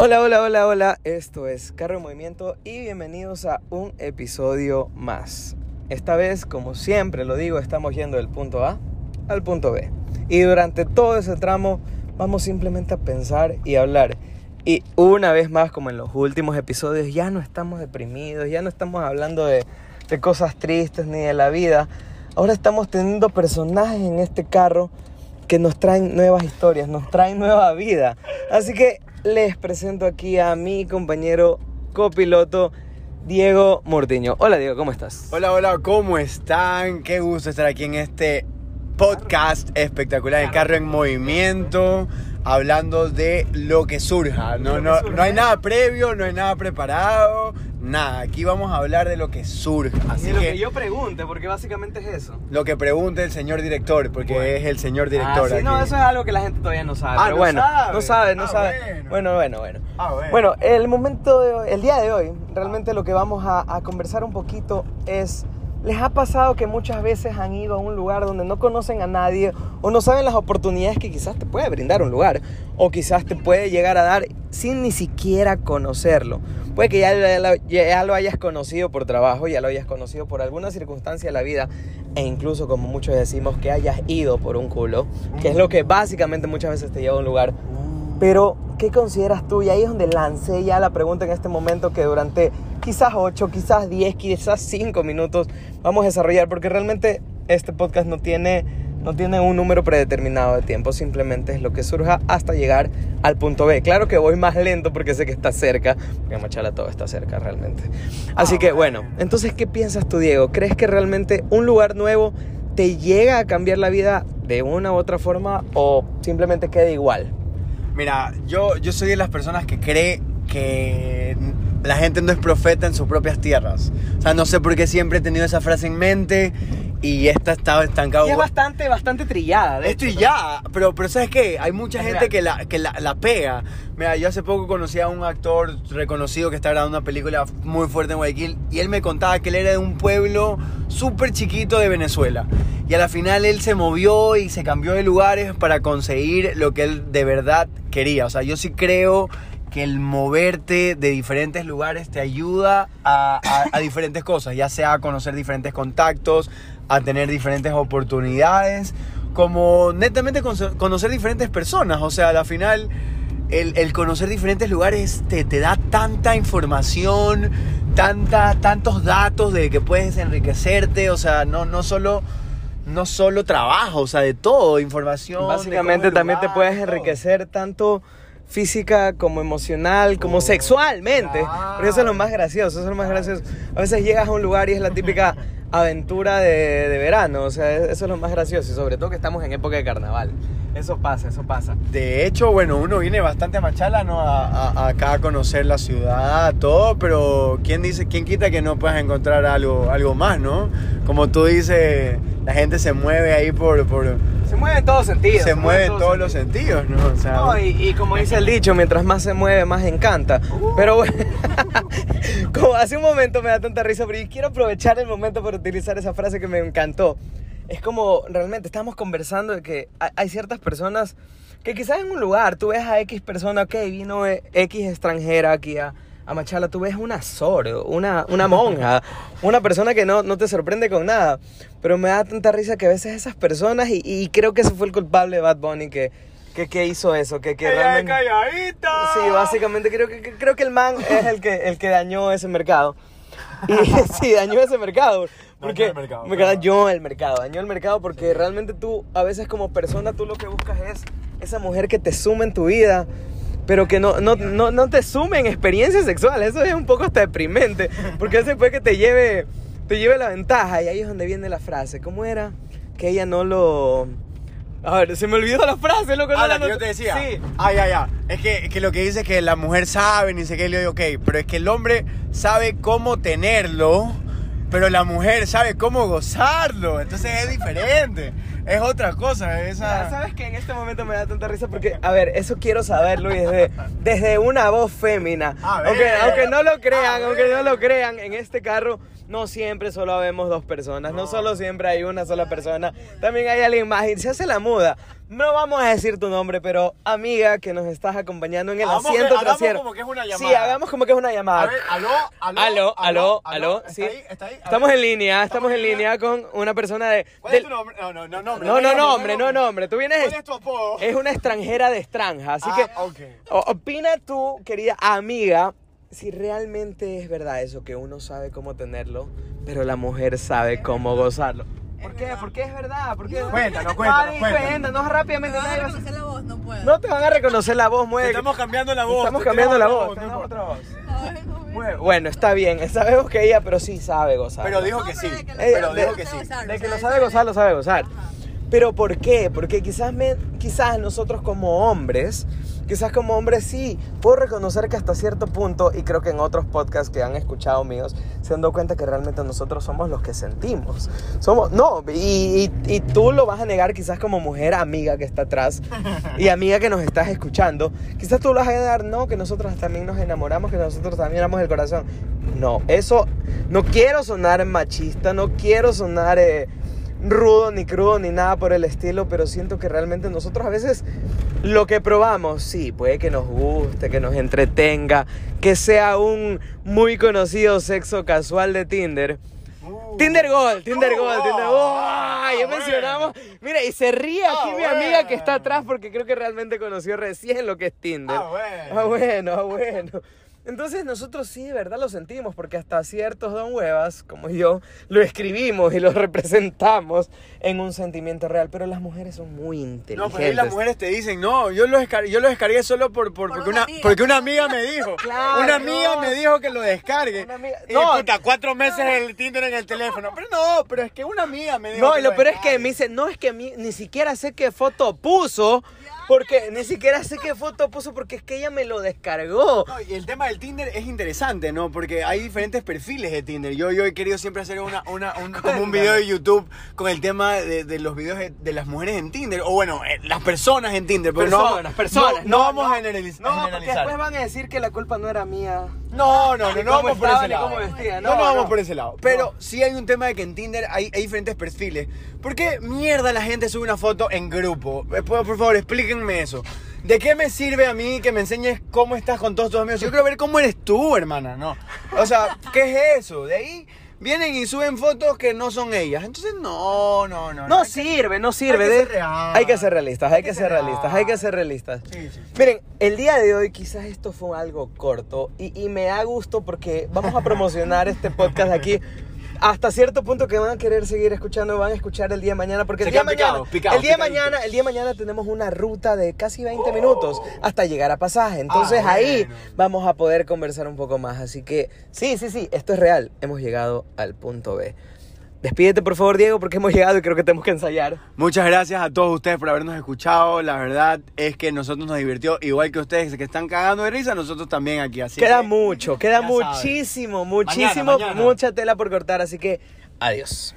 Hola, hola, hola, hola. Esto es Carro en Movimiento y bienvenidos a un episodio más. Esta vez, como siempre lo digo, estamos yendo del punto A al punto B. Y durante todo ese tramo vamos simplemente a pensar y hablar. Y una vez más, como en los últimos episodios, ya no estamos deprimidos, ya no estamos hablando de, de cosas tristes ni de la vida. Ahora estamos teniendo personajes en este carro que nos traen nuevas historias, nos traen nueva vida. Así que les presento aquí a mi compañero copiloto Diego Mortiño. Hola Diego, ¿cómo estás? Hola, hola, ¿cómo están? Qué gusto estar aquí en este podcast espectacular, el carro en movimiento, hablando de lo que surja. No, no, no hay nada previo, no hay nada preparado, nada. Aquí vamos a hablar de lo que surja. Así Ni lo que, que yo pregunte, porque básicamente es eso. lo que pregunte el señor director, porque Bueno. es el señor director. Ah, sí, no, eso es algo que la gente todavía no sabe. Ah, pero ¿no bueno, sabe? no sabe, no Ah, sabe. bueno. Bueno, bueno, bueno. Ah, bueno. Bueno, el momento, de- el día de hoy, realmente lo que vamos a, a conversar un poquito es, ¿les ha pasado que muchas veces han ido a un lugar donde no conocen a nadie o no saben las oportunidades que quizás te puede brindar un lugar o quizás te puede llegar a dar sin ni siquiera conocerlo? Puede que ya lo, ya lo hayas conocido por trabajo, ya lo hayas conocido por alguna circunstancia de la vida e incluso como muchos decimos que hayas ido por un culo, que es lo que básicamente muchas veces te lleva a un lugar pero, ¿qué consideras tú? Y ahí es donde lancé ya la pregunta en este momento que durante quizás 8, quizás 10, quizás 5 minutos vamos a desarrollar, porque realmente este podcast no tiene, no tiene un número predeterminado de tiempo, simplemente es lo que surja hasta llegar al punto B. Claro que voy más lento porque sé que está cerca, porque Machala todo está cerca realmente. Así Ah, que bueno, bueno. entonces, ¿qué piensas tú, Diego? ¿Crees que realmente un lugar nuevo te llega a cambiar la vida de una u otra forma o simplemente queda igual? Mira, yo, yo soy de las personas que cree que la gente no es profeta en sus propias tierras. O sea, no sé por qué siempre he tenido esa frase en mente y esta estaba estancada. Y es bastante, bastante trillada. de hecho, ¿no? ya, pero, pero ¿sabes qué? Hay mucha Es gente real. que, la, que la, la pega. Mira, yo hace poco conocí a un actor reconocido que está grabando una película muy fuerte en Guayaquil y él me contaba que él era de un pueblo súper chiquito de Venezuela. Y a la final él se movió y se cambió de lugares para conseguir lo que él de verdad quería. O sea, yo sí creo que el moverte de diferentes lugares te ayuda a, a- a diferentes cosas, ya sea a conocer diferentes contactos, a tener diferentes oportunidades, como netamente con- conocer diferentes personas. O sea, a la final, el, el conocer diferentes lugares te, te da tanta información, tanta, tantos datos de que puedes enriquecerte. O sea, no, no solo... No solo trabajo, o sea, de todo, información. Básicamente también te puedes todo. enriquecer tanto física como emocional, como sexualmente. claro. Porque eso es lo más gracioso, eso es lo más gracioso. A veces llegas a un lugar y es la típica aventura de, de verano, o sea, eso es lo más gracioso. Y sobre todo que estamos en época de carnaval. Eso pasa, eso pasa. De hecho, bueno, uno viene bastante a Machala, ¿no? A, a- acá a conocer la ciudad, todo, pero ¿quién dice, quién quita que no puedas encontrar algo, algo más, ¿no? Como tú dices, la gente se mueve ahí por... por Se mueve en todos sentidos. se mueve en todos los sentidos, ¿no? O sea, No, y, y como dice el dicho, mientras más se mueve, más encanta. Pero bueno, como hace un momento me da tanta risa, pero yo quiero aprovechar el momento para utilizar esa frase que me encantó. Es como, realmente, estamos conversando de que hay, ciertas personas que quizás en un lugar, tú ves a X persona, ok, vino eh, X extranjera aquí a, a Machala, tú ves una sordo, una, una monja, una persona que no, no te sorprende con nada. Pero me da tanta risa que a veces esas personas, y, y creo que ese fue el culpable de Bad Bunny que, que, que hizo eso, que, que ¡Ella es realmente... calladita! Sí, básicamente creo que, que- creo que el man es el que, el que dañó ese mercado. Y sí, dañó ese mercado. Porque el mercado, me claro. dañó el mercado, dañó el mercado porque realmente tú, a veces como persona, tú lo que buscas es esa mujer que te sume en tu vida, pero que no, no, no, no te sume en experiencias sexuales. Eso es un poco hasta deprimente, porque eso puede que te lleve, te lleve la ventaja. Y ahí es donde viene la frase. ¿Cómo era? Que ella no lo... A ver, se me olvidó la frase, loco. no Ah, la la que yo te decía. Sí. Ah, ya, ya. Es que, que lo que dice es que la mujer sabe, ni sé qué, le digo, ok, pero es que el hombre sabe cómo tenerlo, pero la mujer sabe cómo gozarlo. Entonces es diferente. Es otra cosa. Esa... ¿Sabes que en este momento me da tanta risa? Porque, a ver, eso quiero saberlo y desde, desde una voz fémina. Aunque, aunque no lo crean, aunque no lo crean, en este carro no siempre solo vemos dos personas, no, solo siempre hay una sola persona, también hay alguien más y se hace la muda. No vamos a decir tu nombre, pero amiga que nos estás acompañando en el Hagamos que- asiento hagamos trasero. como que es una Sí, llamada. hagamos como que es una llamada. A ver, aló, aló, Aló, aló, aló, ¿Está sí. ahí? ¿Está ahí? Estamos en línea, estamos en línea con una persona de... ¿Cuál del- es tu nombre? No, no, no, nombre. No, no, nombre, no nombre. Tú vienes... ¿Cuál es tu apodo? Es una extranjera de extranja, así Ah, que... ok. o- Opina tú, querida amiga, si realmente es verdad eso, que uno sabe cómo tenerlo, pero la mujer sabe cómo gozarlo. ¿Por qué? ¿Por qué es verdad? ¿Por qué? Cuéntanos, cuéntanos, cuéntanos. rápidamente. Me van a reconocer la voz, no puedo. No te van a reconocer la voz, Te mueve. Estamos cambiando la voz. Estamos te cambiando la voz. tenemos otra voz. No. Bueno, está bien. Sabemos que ella, pero sí sabe gozar. Pero dijo No, que sí. pero dijo que sí. De que lo sabe gozar, lo sabe gozar. Ajá. Pero ¿por qué? Porque quizás, me, quizás nosotros como hombres, quizás como hombres sí, puedo reconocer que hasta cierto punto, y creo que en otros podcasts que han escuchado míos, se han dado cuenta que realmente nosotros somos los que sentimos. Somos, no, y, y- y tú lo vas a negar quizás como mujer amiga que está atrás y amiga que nos estás escuchando. Quizás tú lo vas a negar, no, que nosotros también nos enamoramos, que nosotros también amamos el corazón. No, eso, no quiero sonar machista, no quiero sonar... eh, rudo ni crudo ni nada por el estilo, pero siento que realmente nosotros a veces lo que probamos, sí, puede que nos guste, que nos entretenga, que sea un muy conocido sexo casual de Tinder. Uh. Tinder Gold, Tinder Uh, Gold, Tinder oh, Gold. ah, ya bueno. mencionamos. Mira, y se ríe aquí Ah, mi amiga que está atrás porque creo que realmente conoció recién lo que es Tinder. Ah, bueno. Ah, bueno, ah, bueno. Entonces nosotros sí de verdad lo sentimos porque hasta ciertos don huevas como yo lo escribimos y lo representamos en un sentimiento real, pero las mujeres son muy inteligentes. No, pero ahí las mujeres te dicen, no, yo lo, descar- yo lo descargué solo por, por- Por porque, una una, amiga. porque una amiga me dijo. Claro, una amiga no. me dijo que lo descargue. Y no. puta, cuatro meses el Tinder en el teléfono. Pero no, pero es que una amiga me dijo. No, que y lo peor es que me dice, no, es que mi- ni siquiera sé qué foto puso, porque ni siquiera sé qué foto puso porque es que ella me lo descargó. No, y el tema del Tinder es interesante, ¿no? Porque hay diferentes perfiles de Tinder. Yo, yo he querido siempre hacer una, una, un, como un video de YouTube con el tema de, de los videos de, de las mujeres en Tinder. O bueno, eh, las personas en Tinder. Pero no, Personas, personas. No, no vamos a generaliz- No, porque generalizar. después van a decir que la culpa no era mía. No, no, no, no vamos por ese lado. vestía, No, no, no, vamos por ese lado. Pero sí hay un tema de que en Tinder hay, hay diferentes perfiles. ¿Por qué mierda la gente sube una foto en grupo? Eh, Por, por favor, explíquenme eso. ¿De qué me sirve a mí que me enseñes cómo estás con todos tus amigos? Yo quiero ver cómo eres tú, hermana, ¿no? O sea, ¿qué es eso? De ahí vienen y suben fotos que no son ellas. Entonces, no, no, no. No que- sirve, no sirve. hay que de- ser real. Hay que ser realistas, hay que ser realistas, hay que ser realistas. Sí, sí, sí. Miren, el día de hoy quizás esto fue algo corto y, y me da gusto porque vamos a promocionar este podcast aquí. Hasta cierto punto que van a querer seguir escuchando, van a escuchar el día de mañana, porque el día mañana, picados, picados, el día de mañana, el día de mañana tenemos una ruta de casi 20 minutos hasta llegar a pasaje. Entonces Ah, ahí bueno. vamos a poder conversar un poco más. Así que sí, sí, sí, esto es real. Hemos llegado al punto B. Despídete por favor, Diego, porque hemos llegado y creo que tenemos que ensayar. Muchas gracias a todos ustedes por habernos escuchado. La verdad es que nosotros nos divirtió, igual que ustedes que están cagando de risa, nosotros también aquí. Así queda que- mucho, queda muchísimo, muchísimo, Mañana, mañana. mucha tela por cortar, así que adiós.